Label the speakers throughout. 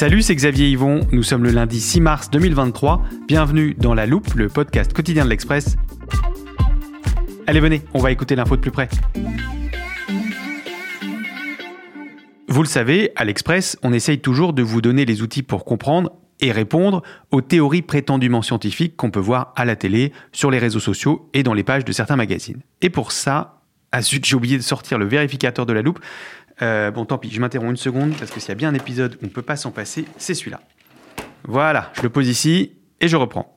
Speaker 1: Salut, c'est Xavier Yvon. Nous sommes le lundi 6 mars 2023. Bienvenue dans La Loupe, le podcast quotidien de l'Express. Allez, venez, on va écouter l'info de plus près. Vous le savez, à l'Express, on essaye toujours de vous donner les outils pour comprendre et répondre aux théories prétendument scientifiques qu'on peut voir à la télé, sur les réseaux sociaux et dans les pages de certains magazines. Et pour ça, ah zut, j'ai oublié de sortir le vérificateur de la loupe. Euh, bon, tant pis, je m'interromps une seconde parce que s'il y a bien un épisode où on ne peut pas s'en passer, c'est celui-là. Voilà, je le pose ici et je reprends.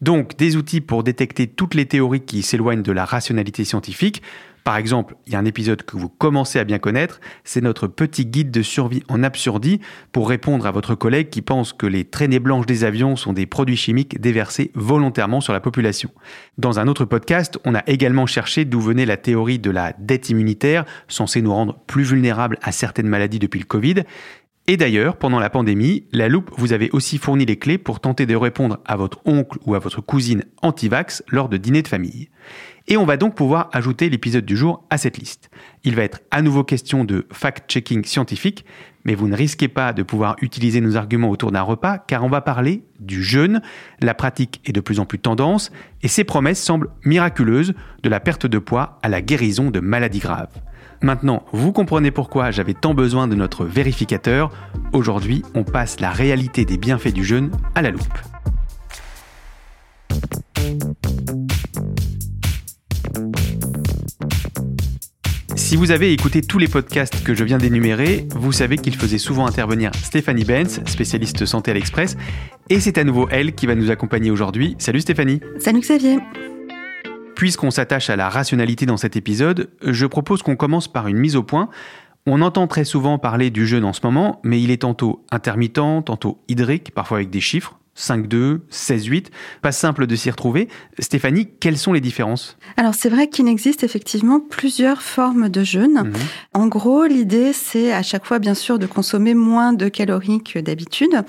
Speaker 1: Donc, des outils pour détecter toutes les théories qui s'éloignent de la rationalité scientifique. Par exemple, il y a un épisode que vous commencez à bien connaître, c'est notre petit guide de survie en absurdie pour répondre à votre collègue qui pense que les traînées blanches des avions sont des produits chimiques déversés volontairement sur la population. Dans un autre podcast, on a également cherché d'où venait la théorie de la dette immunitaire, censée nous rendre plus vulnérables à certaines maladies depuis le Covid. Et d'ailleurs, pendant la pandémie, la loupe vous avait aussi fourni les clés pour tenter de répondre à votre oncle ou à votre cousine anti-vax lors de dîners de famille. Et on va donc pouvoir ajouter l'épisode du jour à cette liste. Il va être à nouveau question de fact-checking scientifique, mais vous ne risquez pas de pouvoir utiliser nos arguments autour d'un repas car on va parler du jeûne. La pratique est de plus en plus tendance et ses promesses semblent miraculeuses de la perte de poids à la guérison de maladies graves. Maintenant, vous comprenez pourquoi j'avais tant besoin de notre vérificateur. Aujourd'hui, on passe la réalité des bienfaits du jeûne à la loupe. Si vous avez écouté tous les podcasts que je viens d'énumérer, vous savez qu'il faisait souvent intervenir Stéphanie Benz, spécialiste santé à l'Express, et c'est à nouveau elle qui va nous accompagner aujourd'hui. Salut Stéphanie
Speaker 2: Salut Xavier
Speaker 1: Puisqu'on s'attache à la rationalité dans cet épisode, je propose qu'on commence par une mise au point. On entend très souvent parler du jeûne en ce moment, mais il est tantôt intermittent, tantôt hydrique, parfois avec des chiffres. 5-2, 16-8, pas simple de s'y retrouver. Stéphanie, quelles sont les différences?
Speaker 2: Alors c'est vrai qu'il existe effectivement plusieurs formes de jeûne.
Speaker 1: Mhm.
Speaker 2: En gros, l'idée c'est à chaque fois bien sûr de consommer moins de calories que d'habitude.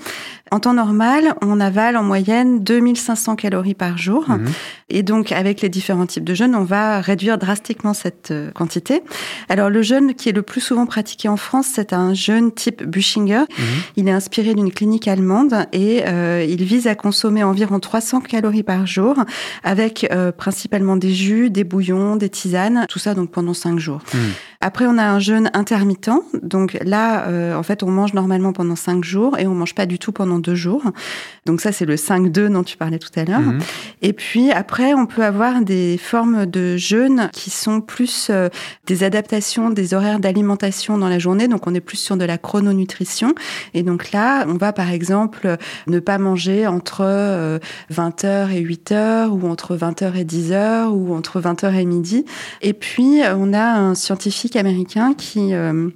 Speaker 2: En temps normal, on avale en moyenne 2500 calories par jour.
Speaker 1: Mhm.
Speaker 2: Et donc avec les différents types de jeûne, on va réduire drastiquement cette euh, quantité. Alors le jeûne qui est le plus souvent pratiqué en France, c'est un jeûne type Büchinger.
Speaker 1: Mhm.
Speaker 2: Il est inspiré d'une clinique allemande et euh, il vise à consommer environ 300 calories par jour avec euh, principalement des jus, des bouillons, des tisanes, tout ça donc pendant 5 jours.
Speaker 1: Mhm.
Speaker 2: Après, on a un jeûne intermittent. Donc là, euh, en fait, on mange normalement pendant 5 jours et on mange pas du tout pendant 2 jours. Donc ça, c'est le 5-2 dont tu parlais tout à l'heure.
Speaker 1: Mhm.
Speaker 2: Et puis après, on peut avoir des formes de jeûne qui sont plus euh, des adaptations des horaires d'alimentation dans la journée. Donc on est plus sur de la chrononutrition. Et donc là, on va par exemple ne pas manger entre euh, 20h et 8h ou entre 20h et 10h ou entre 20h et midi. Et puis on a un scientifique américain qui euh,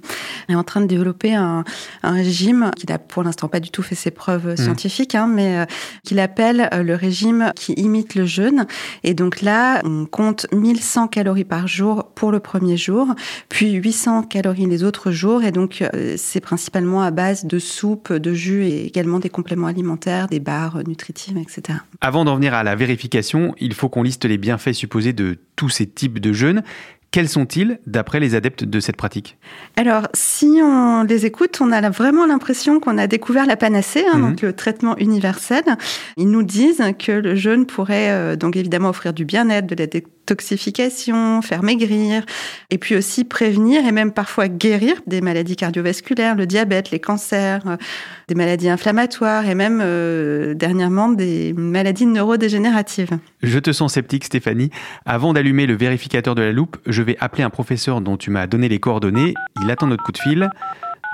Speaker 2: est en train de développer un, un régime qui n'a pour l'instant pas du tout fait ses preuves scientifiques, hein, mais euh, qu'il appelle euh, le régime qui imite le jeûne. Et donc là, on compte 1100 calories par jour pour le premier jour, puis 800 calories les autres jours. Et donc, euh, c'est principalement à base de soupe, de jus et également des compléments alimentaires, des barres nutritives, etc.
Speaker 1: Avant d'en venir à la vérification, il faut qu'on liste les bienfaits supposés de tous ces types de jeûnes. Quels sont-ils d'après les adeptes de cette pratique?
Speaker 2: Alors, si on les écoute, on a vraiment l'impression qu'on a découvert la panacée, hein,
Speaker 1: Mhm.
Speaker 2: donc le traitement universel. Ils nous disent que le jeûne pourrait euh, donc évidemment offrir du bien-être, de la détoxification, faire maigrir, et puis aussi prévenir et même parfois guérir des maladies cardiovasculaires, le diabète, les cancers, euh, des maladies inflammatoires et même euh, dernièrement des maladies neurodégénératives.
Speaker 1: Je te sens sceptique Stéphanie. Avant d'allumer le vérificateur de la loupe, je vais appeler un professeur dont tu m'as donné les coordonnées. Il attend notre coup de fil.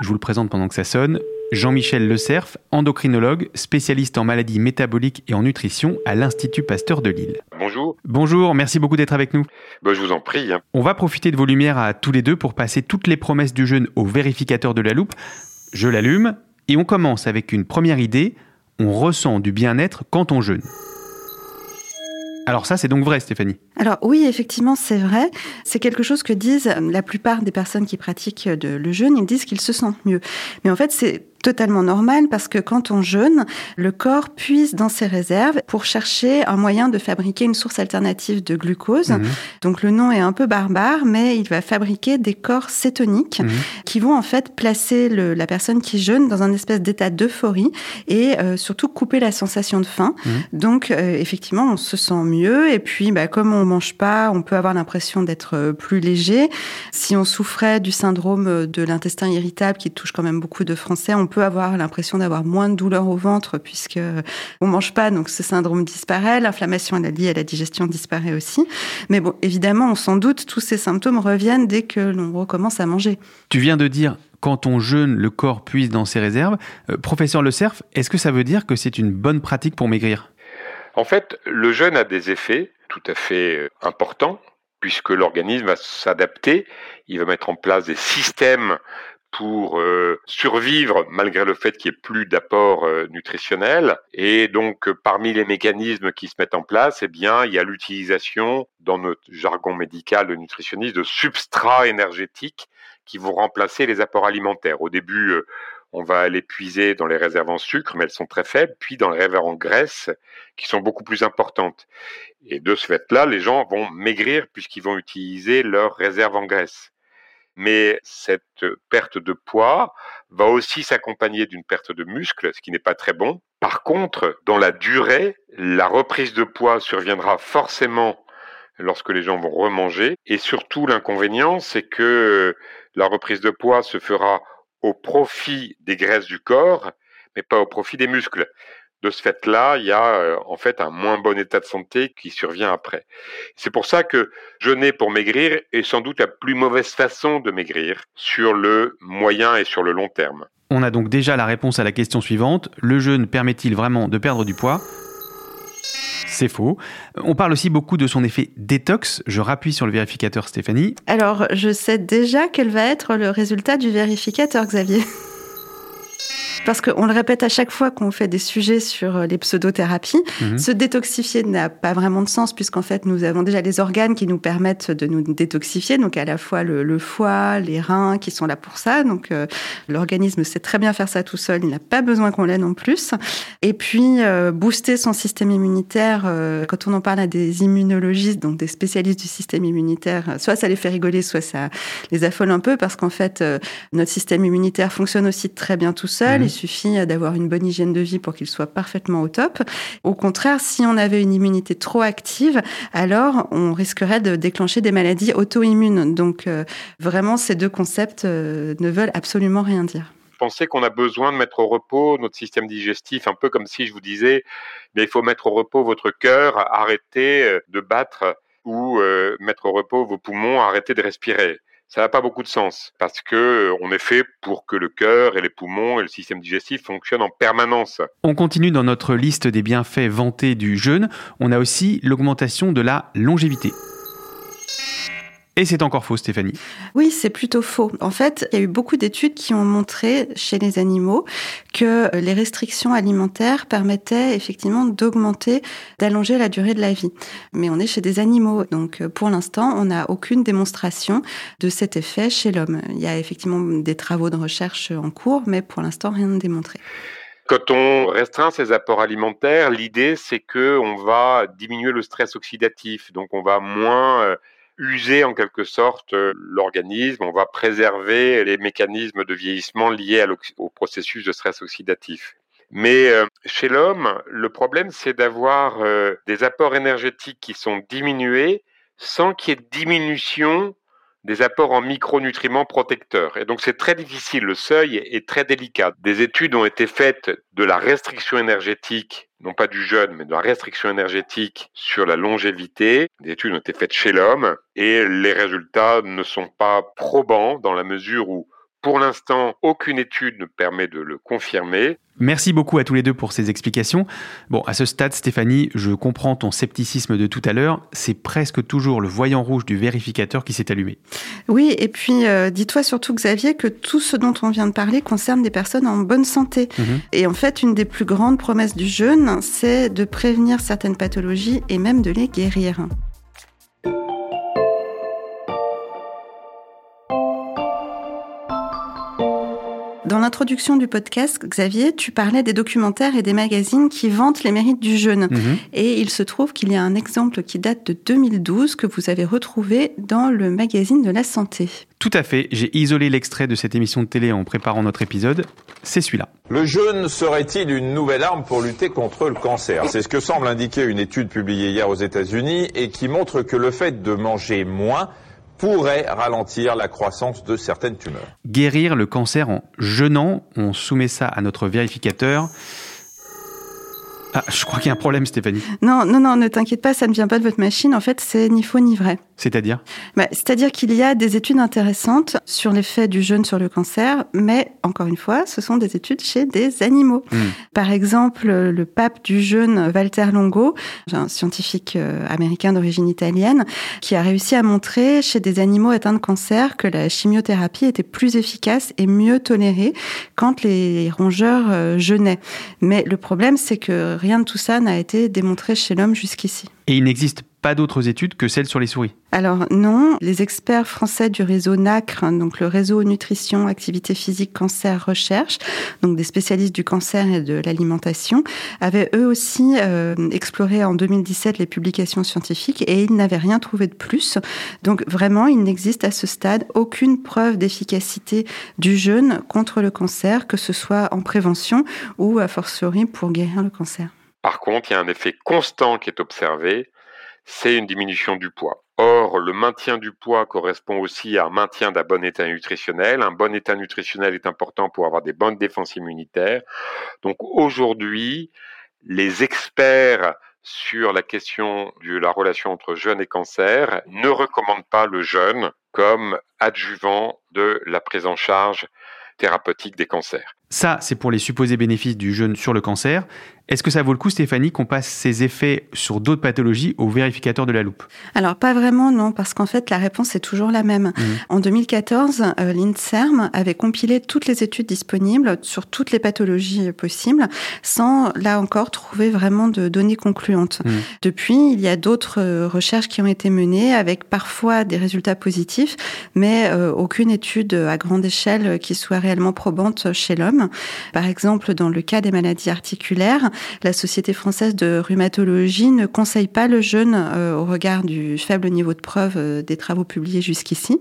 Speaker 1: Je vous le présente pendant que ça sonne. Jean-Michel Le Cerf, endocrinologue, spécialiste en maladies métaboliques et en nutrition à l'Institut Pasteur de Lille.
Speaker 3: Bonjour,
Speaker 1: Bonjour, merci beaucoup d'être avec nous.
Speaker 3: Bah, je vous en prie. hein.
Speaker 1: On va profiter de vos lumières à tous les deux pour passer toutes les promesses du jeûne au vérificateur de la loupe. Je l'allume et on commence avec une première idée. On ressent du bien-être quand on jeûne. Alors ça, c'est donc vrai, Stéphanie.
Speaker 2: Alors oui, effectivement, c'est vrai. C'est quelque chose que disent la plupart des personnes qui pratiquent de- le jeûne. Ils disent qu'ils se sentent mieux. Mais en fait, c'est totalement normal parce que quand on jeûne, le corps puise dans ses réserves pour chercher un moyen de fabriquer une source alternative de glucose.
Speaker 1: Mhm.
Speaker 2: Donc le nom est un peu barbare, mais il va fabriquer des corps cétoniques
Speaker 1: Mhm.
Speaker 2: qui vont en fait placer le- la personne qui jeûne dans un espèce d'état d'euphorie et euh, surtout couper la sensation de faim.
Speaker 1: Mhm.
Speaker 2: Donc euh, effectivement, on se sent mieux et puis bah, comme on mange pas, on peut avoir l'impression d'être euh, plus léger. Si on souffrait du syndrome euh, de l'intestin irritable qui touche quand même beaucoup de Français, on peut avoir l'impression d'avoir moins de douleur au ventre puisque euh, on mange pas, donc ce syndrome disparaît. L'inflammation liée à la digestion disparaît aussi. Mais bon, évidemment, on s'en doute, tous ces symptômes reviennent dès que l'on recommence à manger.
Speaker 1: Tu viens de dire quand on jeûne, le corps puise dans ses réserves. Euh, professeur Le Cerf, est-ce que ça veut dire que c'est une bonne pratique pour maigrir?
Speaker 3: En fait, le jeûne a des effets tout à fait euh, importants, puisque l'organisme va s'adapter, il va mettre en place des systèmes pour euh, survivre malgré le fait qu'il n'y ait plus d'apport euh, nutritionnel. Et donc, euh, parmi les mécanismes qui se mettent en place, eh bien, il y a l'utilisation, dans notre jargon médical de nutritionniste, de substrats énergétiques qui vont remplacer les apports alimentaires. Au début, on va les puiser dans les réserves en sucre, mais elles sont très faibles, puis dans les réserves en graisse, qui sont beaucoup plus importantes. Et de ce fait-là, les gens vont maigrir puisqu'ils vont utiliser leurs réserves en graisse. Mais cette perte de poids va aussi s'accompagner d'une perte de muscle, ce qui n'est pas très bon. Par contre, dans la durée, la reprise de poids surviendra forcément lorsque les gens vont remanger. Et surtout, l'inconvénient, c'est que la reprise de poids se fera au profit des graisses du corps, mais pas au profit des muscles. De ce fait-là, il y a euh, en fait un moins bon état de santé qui survient après. C'est pour ça que jeûner pour maigrir est sans doute la plus mauvaise façon de maigrir sur le moyen et sur le long terme.
Speaker 1: On a donc déjà la réponse à la question suivante. Le jeûne permet-il vraiment de perdre du poids? C'est faux. On parle aussi beaucoup de son effet détox. Je rappuie sur le vérificateur Stéphanie.
Speaker 2: Alors, je sais déjà quel va être le résultat du vérificateur, Xavier. Parce qu'on le répète à chaque fois qu'on fait des sujets sur les pseudothérapies,
Speaker 1: Mhm.
Speaker 2: se détoxifier n'a pas vraiment de sens puisqu'en fait nous avons déjà les organes qui nous permettent de nous détoxifier, donc à la fois le, le foie, les reins qui sont là pour ça, donc euh, l'organisme sait très bien faire ça tout seul, il n'a pas besoin qu'on l'aide en plus. Et puis euh, booster son système immunitaire, euh, quand on en parle à des immunologistes, donc des spécialistes du système immunitaire, soit ça les fait rigoler, soit ça les affole un peu parce qu'en fait euh, notre système immunitaire fonctionne aussi très bien tout seul.
Speaker 1: Mhm.
Speaker 2: Suffit d'avoir une bonne hygiène de vie pour qu'il soit parfaitement au top. Au contraire, si on avait une immunité trop active, alors on risquerait de déclencher des maladies auto-immunes. Donc euh, vraiment, ces deux concepts euh, ne veulent absolument rien dire.
Speaker 3: Pensez qu'on a besoin de mettre au repos notre système digestif, un peu comme si je vous disais, mais il faut mettre au repos votre cœur, arrêter euh, de battre ou mettre au repos vos poumons, arrêter de respirer. Ça n'a pas beaucoup de sens parce que euh, on est fait pour que le cœur et les poumons et le système digestif fonctionnent en permanence.
Speaker 1: On continue dans notre liste des bienfaits vantés du jeûne. On a aussi l'augmentation de la longévité. Et c'est encore faux, Stéphanie.
Speaker 2: Oui, c'est plutôt faux. En fait, il y a eu beaucoup d'études qui ont montré chez les animaux que les restrictions alimentaires permettaient effectivement d'augmenter, d'allonger la durée de la vie. Mais on est chez des animaux, donc euh, pour l'instant, on n'a aucune démonstration de cet effet chez l'homme. Il y a effectivement des travaux de recherche en cours, mais pour l'instant, rien de démontré.
Speaker 3: Quand on restreint ses apports alimentaires, l'idée c'est que on va diminuer le stress oxydatif, donc on va moins euh, user en quelque sorte euh, l'organisme, on va préserver les mécanismes de vieillissement liés au processus de stress oxydatif. Mais euh, chez l'homme, le problème, c'est d'avoir euh, des apports énergétiques qui sont diminués sans qu'il y ait diminution des apports en micronutriments protecteurs. Et donc c'est très difficile, le seuil est très délicat. Des études ont été faites de la restriction énergétique, non pas du jeûne, mais de la restriction énergétique sur la longévité. Des études ont été faites chez l'homme et les résultats ne sont pas probants dans la mesure où pour l'instant, aucune étude ne permet de le confirmer.
Speaker 1: Merci beaucoup à tous les deux pour ces explications. Bon, à ce stade, Stéphanie, je comprends ton scepticisme de tout à l'heure. C'est presque toujours le voyant rouge du vérificateur qui s'est allumé.
Speaker 2: Oui, et puis euh, dis-toi surtout, Xavier, que tout ce dont on vient de parler concerne des personnes en bonne santé. Mhm. Et en fait, une des plus grandes promesses du jeûne, c'est de prévenir certaines pathologies et même de les guérir. Dans l'introduction du podcast, Xavier, tu parlais des documentaires et des magazines qui vantent les mérites du jeûne. Mhm. Et il se trouve qu'il y a un exemple qui date de 2012 que vous avez retrouvé dans le magazine de la santé.
Speaker 1: Tout à fait, j'ai isolé l'extrait de cette émission de télé en préparant notre épisode. C'est celui-là.
Speaker 4: Le jeûne serait-il une nouvelle arme pour lutter contre le cancer? C'est ce que semble indiquer une étude publiée hier aux États-Unis et qui montre que le fait de manger moins pourrait ralentir la croissance de certaines tumeurs.
Speaker 1: Guérir le cancer en jeûnant, on soumet ça à notre vérificateur. Ah, je crois qu'il y a un problème, Stéphanie.
Speaker 2: Non, non, non, ne t'inquiète pas, ça ne vient pas de votre machine. En fait, c'est ni faux ni vrai.
Speaker 1: C'est-à-dire?
Speaker 2: Bah, C'est-à-dire qu'il y a des études intéressantes sur l'effet du jeûne sur le cancer, mais encore une fois, ce sont des études chez des animaux. Hmm. Par exemple, le pape du jeûne, Walter Longo, un scientifique euh, américain d'origine italienne, qui a réussi à montrer chez des animaux atteints de cancer que la chimiothérapie était plus efficace et mieux tolérée quand les rongeurs euh, jeûnaient. Mais le problème, c'est que rien de tout ça n'a été démontré chez l'homme jusqu'ici.
Speaker 1: Et il n'existe pas d'autres études que celles sur les souris
Speaker 2: Alors non, les experts français du réseau NACRE, donc le réseau Nutrition, Activité Physique, Cancer, Recherche, donc des spécialistes du cancer et de l'alimentation, avaient eux aussi euh, exploré en 2017 les publications scientifiques et ils n'avaient rien trouvé de plus. Donc vraiment, il n'existe à ce stade aucune preuve d'efficacité du jeûne contre le cancer, que ce soit en prévention ou a fortiori pour guérir le cancer.
Speaker 3: Par contre, il y a un effet constant qui est observé, c'est une diminution du poids. Or, le maintien du poids correspond aussi à un maintien d'un bon état nutritionnel. Un bon état nutritionnel est important pour avoir des bonnes défenses immunitaires. Donc aujourd'hui, les experts sur la question de la relation entre jeûne et cancer ne recommandent pas le jeûne comme adjuvant de la prise en charge thérapeutique des cancers.
Speaker 1: Ça, c'est pour les supposés bénéfices du jeûne sur le cancer. Est-ce que ça vaut le coup, Stéphanie, qu'on passe ces effets sur d'autres pathologies au vérificateur de la loupe?
Speaker 2: Alors, pas vraiment, non, parce qu'en fait, la réponse est toujours la même. Mmh. En 2014, euh, l'INSERM avait compilé toutes les études disponibles sur toutes les pathologies possibles, sans, là encore, trouver vraiment de données concluantes. Mmh. Depuis, il y a d'autres euh, recherches qui ont été menées, avec parfois des résultats positifs, mais euh, aucune étude à grande échelle qui soit réellement probante chez l'homme. Par exemple, dans le cas des maladies articulaires, la Société française de rhumatologie ne conseille pas le jeûne euh, au regard du faible niveau de preuve euh, des travaux publiés jusqu'ici.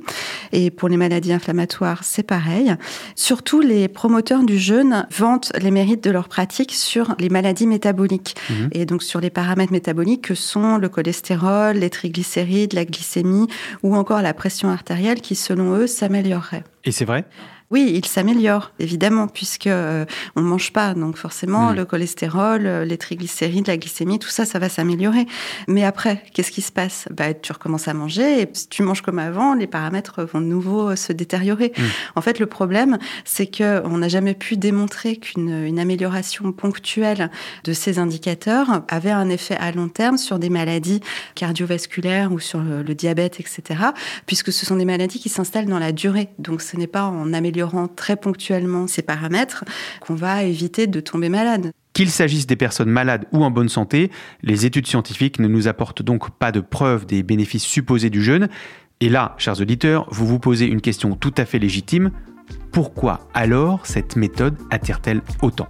Speaker 2: Et pour les maladies inflammatoires, c'est pareil. Surtout, les promoteurs du jeûne vantent les mérites de leur pratique sur les maladies métaboliques mhm. et donc sur les paramètres métaboliques que sont le cholestérol, les triglycérides, la glycémie ou encore la pression artérielle qui, selon eux, s'améliorerait.
Speaker 1: Et c'est vrai?
Speaker 2: Oui, il s'améliore, évidemment, puisque euh, on mange pas, donc forcément mm. le cholestérol, euh, les triglycérides, la glycémie, tout ça, ça va s'améliorer. Mais après, qu'est-ce qui se passe? Bah, tu recommences à manger et si tu manges comme avant, les paramètres vont de nouveau euh, se détériorer. Mm. En fait, le problème, c'est que on n'a jamais pu démontrer qu'une amélioration ponctuelle de ces indicateurs avait un effet à long terme sur des maladies cardiovasculaires ou sur le, le diabète, etc. Puisque ce sont des maladies qui s'installent dans la durée. Donc, ce n'est pas en améliorant améliorant très ponctuellement ces paramètres qu'on va éviter de tomber malade.
Speaker 1: Qu'il s'agisse des personnes malades ou en bonne santé, les études scientifiques ne nous apportent donc pas de preuve des bénéfices supposés du jeûne. Et là, chers auditeurs, vous vous posez une question tout à fait légitime. Pourquoi alors cette méthode attire-t-elle autant?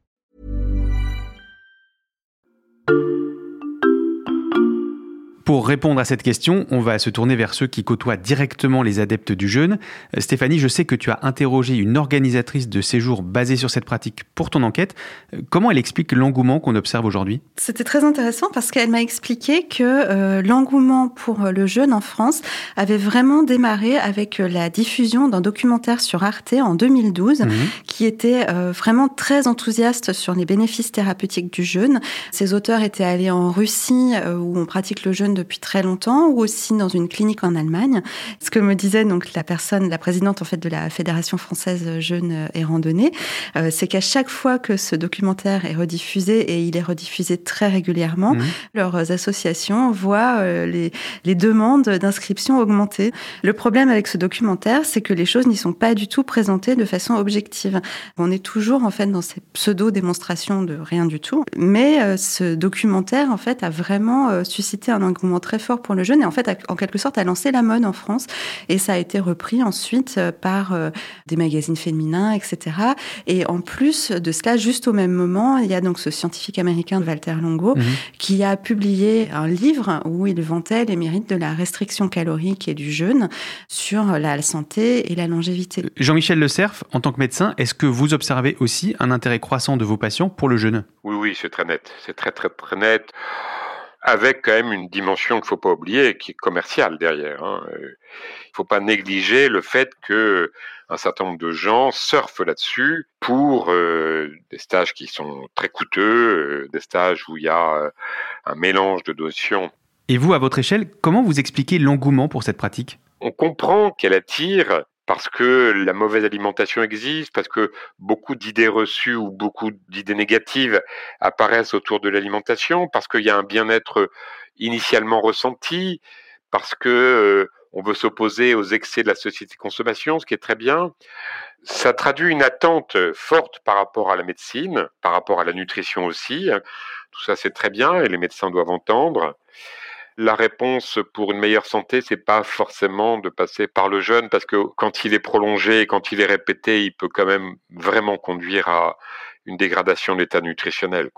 Speaker 1: Pour répondre à cette question, on va se tourner vers ceux qui côtoient directement les adeptes du jeûne. Euh, Stéphanie, je sais que tu as interrogé une organisatrice de séjour basée sur cette pratique pour ton enquête. Euh, Comment elle explique l'engouement qu'on observe aujourd'hui?
Speaker 2: C'était très intéressant parce qu'elle m'a expliqué que euh, l'engouement pour le jeûne en France avait vraiment démarré avec la diffusion d'un documentaire sur Arte en 2012 qui était euh, vraiment très enthousiaste sur les bénéfices thérapeutiques du jeûne. Ces auteurs étaient allés en Russie euh, où on pratique le jeûne depuis très longtemps ou aussi dans une clinique en Allemagne. Ce que me disait donc la personne, la présidente en fait de la Fédération française jeûne et randonnée, euh, c'est qu'à chaque fois que ce documentaire est rediffusé et il est rediffusé très régulièrement, leurs associations voient euh, les, les demandes d'inscription augmenter. Le problème avec ce documentaire, c'est que les choses n'y sont pas du tout présentées de façon objective. On est toujours en fait dans ces pseudo-démonstrations de rien du tout. Mais euh, ce documentaire en fait a vraiment suscité un engouement très fort pour le jeune et en fait a, en quelque sorte a lancé la mode en France et ça a été repris ensuite euh, par euh, des magazines féminins, etc. Et en plus de cela, juste au même moment, il y a donc ce scientifique américain Walter Longo qui a publié un livre où il vantait les mérites de la restriction calorique et du jeûne sur la santé et la longévité.
Speaker 1: Jean-Michel Le Cerf, en tant que médecin, est-ce que vous observez aussi un intérêt croissant de vos patients pour le jeûne?
Speaker 3: Oui, oui, c'est très net. C'est très, très, très net. Avec quand même une dimension qu'il faut pas oublier, qui est commerciale derrière. hein. Euh, Il faut pas négliger le fait que un certain nombre de gens surfent là-dessus pour euh, des stages qui sont très coûteux, euh, des stages où il y a euh, un mélange de notions
Speaker 1: Et vous, à votre échelle, comment vous expliquez l'engouement pour cette pratique?
Speaker 3: On comprend qu'elle attire parce que la mauvaise alimentation existe, parce que beaucoup d'idées reçues ou beaucoup d'idées négatives apparaissent autour de l'alimentation, parce qu'il y a un bien-être initialement ressenti, parce que euh, on veut s'opposer aux excès de la société de consommation, ce qui est très bien. Ça traduit une attente forte par rapport à la médecine, par rapport à la nutrition aussi. Tout ça, c'est très bien et les médecins doivent entendre la réponse pour une meilleure santé, c'est pas forcément de passer par le jeûne, parce que quand il est prolongé, quand il est répété, il peut quand même vraiment conduire à une dégradation de l'état nutritionnel.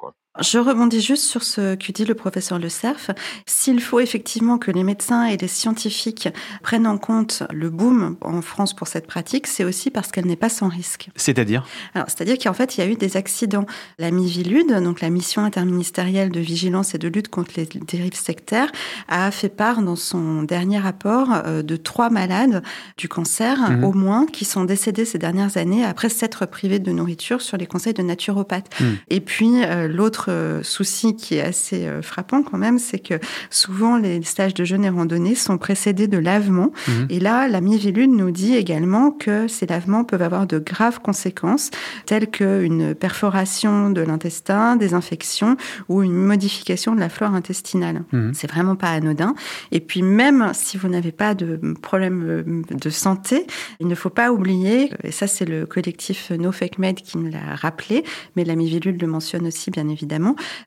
Speaker 2: Je rebondis juste sur ce que dit le professeur Le Cerf. S'il faut effectivement que les médecins et les scientifiques prennent en compte le boom en France pour cette pratique, c'est aussi parce qu'elle n'est pas sans risque.
Speaker 1: C'est-à-dire?
Speaker 2: Alors, c'est-à-dire qu'en fait, il y a eu des accidents. La MIVILUD, donc la mission interministérielle de vigilance et de lutte contre les dérives sectaires, a fait part dans son dernier rapport euh, de trois malades du cancer,
Speaker 1: Mhm.
Speaker 2: au moins, qui sont décédés ces dernières années après s'être privés de nourriture sur les conseils de naturopathes.
Speaker 1: Mhm.
Speaker 2: Et puis, euh, l'autre euh, souci qui est assez euh, frappant quand même, c'est que souvent les stages de jeûne et randonnée sont précédés de lavements.
Speaker 1: Mhm.
Speaker 2: Et là, la Mivilude nous dit également que ces lavements peuvent avoir de graves conséquences, telles qu'une perforation de l'intestin, des infections ou une modification de la flore intestinale.
Speaker 1: Mhm.
Speaker 2: C'est vraiment pas anodin. Et puis même si vous n'avez pas de problème euh, de santé, il ne faut pas oublier, et ça c'est le collectif No Fake Med qui me l'a rappelé, mais la Mivilude le mentionne aussi bien évidemment,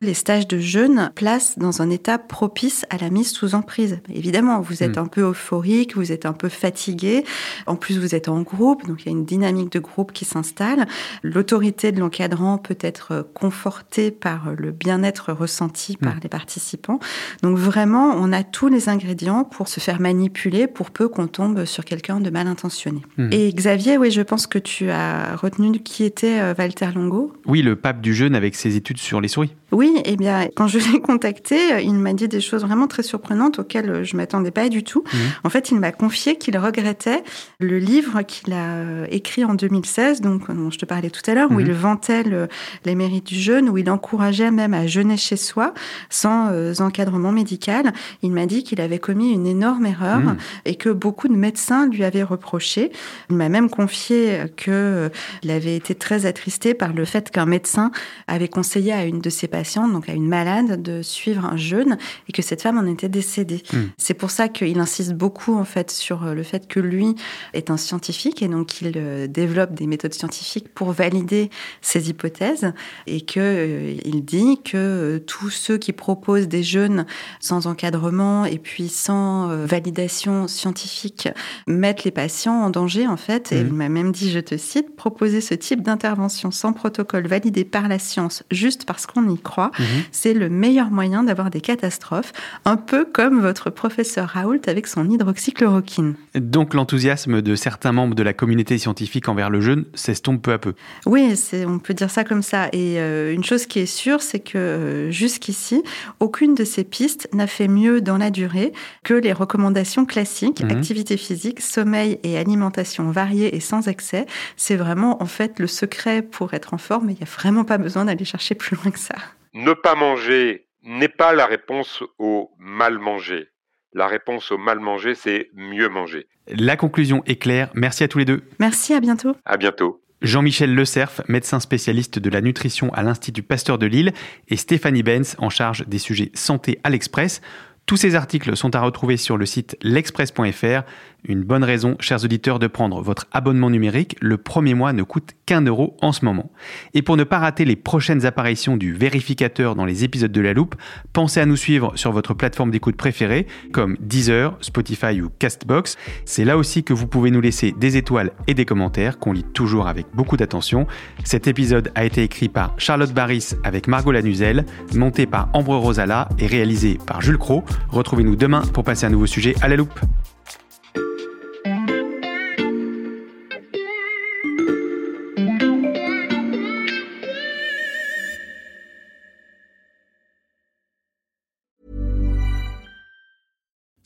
Speaker 2: les stages de jeûne placent dans un état propice à la mise sous emprise. Évidemment, vous êtes
Speaker 1: Mm.
Speaker 2: un peu euphorique, vous êtes un peu fatigué, en plus vous êtes en groupe, donc il y a une dynamique de groupe qui s'installe. L'autorité de l'encadrant peut être confortée par le bien-être ressenti par
Speaker 1: Mm.
Speaker 2: les participants. Donc vraiment, on a tous les ingrédients pour se faire manipuler pour peu qu'on tombe sur quelqu'un de mal intentionné.
Speaker 1: Mm.
Speaker 2: Et Xavier, oui, je pense que tu as retenu qui était euh, Walter Longo.
Speaker 1: Oui, le pape du jeûne avec ses études sur les souris.
Speaker 2: Oui, eh bien, quand je l'ai contacté, il m'a dit des choses vraiment très surprenantes auxquelles je m'attendais pas du tout.
Speaker 1: Mhm.
Speaker 2: En fait, il m'a confié qu'il regrettait le livre qu'il a écrit en 2016, donc dont je te parlais tout à l'heure, où
Speaker 1: Mhm.
Speaker 2: il vantait le- les mérites du jeûne, où il encourageait même à jeûner chez soi sans euh, encadrement médical. Il m'a dit qu'il avait commis une énorme erreur
Speaker 1: Mhm.
Speaker 2: et que beaucoup de médecins lui avaient reproché. Il m'a même confié que euh, il avait été très attristé par le fait qu'un médecin avait conseillé à une de ses donc à une malade, de suivre un jeûne et que cette femme en était décédée.
Speaker 1: Mm.
Speaker 2: C'est pour ça qu'il insiste beaucoup en fait sur euh, le fait que lui est un scientifique et donc qu'il euh, développe des méthodes scientifiques pour valider ses hypothèses et que euh, il dit que euh, tous ceux qui proposent des jeûnes sans encadrement et puis sans euh, validation scientifique mettent les patients en danger en fait. Et
Speaker 1: Mhm.
Speaker 2: il m'a même dit, je te cite, proposer ce type d'intervention sans protocole validé par la science juste parce qu'on y croit,
Speaker 1: Mhm.
Speaker 2: c'est le meilleur moyen d'avoir des catastrophes, un peu comme votre professeur Raoult avec son hydroxychloroquine.
Speaker 1: Donc l'enthousiasme de certains membres de la communauté scientifique envers le jeûne s'estompe peu à peu.
Speaker 2: Oui, on peut dire ça comme ça. Et euh, une chose qui est sûre, c'est que euh, jusqu'ici, aucune de ces pistes n'a fait mieux dans la durée que les recommandations classiques,
Speaker 1: Mhm.
Speaker 2: activité physique, sommeil et alimentation variée et sans excès. C'est vraiment en fait le secret pour être en forme. Il n'y a vraiment pas besoin d'aller chercher plus loin que ça.
Speaker 3: Ne pas manger n'est pas la réponse au mal manger. La réponse au mal manger, c'est mieux manger.
Speaker 1: La conclusion est claire. Merci à tous les deux.
Speaker 2: Merci, à bientôt.
Speaker 3: À bientôt.
Speaker 1: Jean-Michel Le Cerf, médecin spécialiste de la nutrition à l'Institut Pasteur de Lille, et Stéphanie Benz, en charge des sujets santé à l'Express. Tous ces articles sont à retrouver sur le site l'express.fr. Une bonne raison, chers auditeurs, de prendre votre abonnement numérique. Le premier mois ne coûte qu'un euro en ce moment. Et pour ne pas rater les prochaines apparitions du vérificateur dans les épisodes de La Loupe, pensez à nous suivre sur votre plateforme d'écoute préférée, comme Deezer, Spotify ou Castbox. C'est là aussi que vous pouvez nous laisser des étoiles et des commentaires qu'on lit toujours avec beaucoup d'attention. Cet épisode a été écrit par Charlotte Barris avec Margot Lanuzel, monté par Ambre Rosala et réalisé par Jules Cro. Retrouvez-nous demain pour passer un nouveau sujet à la loupe.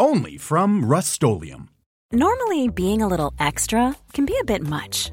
Speaker 5: Only from rustolium
Speaker 6: Normally, being a little extra can be a bit much,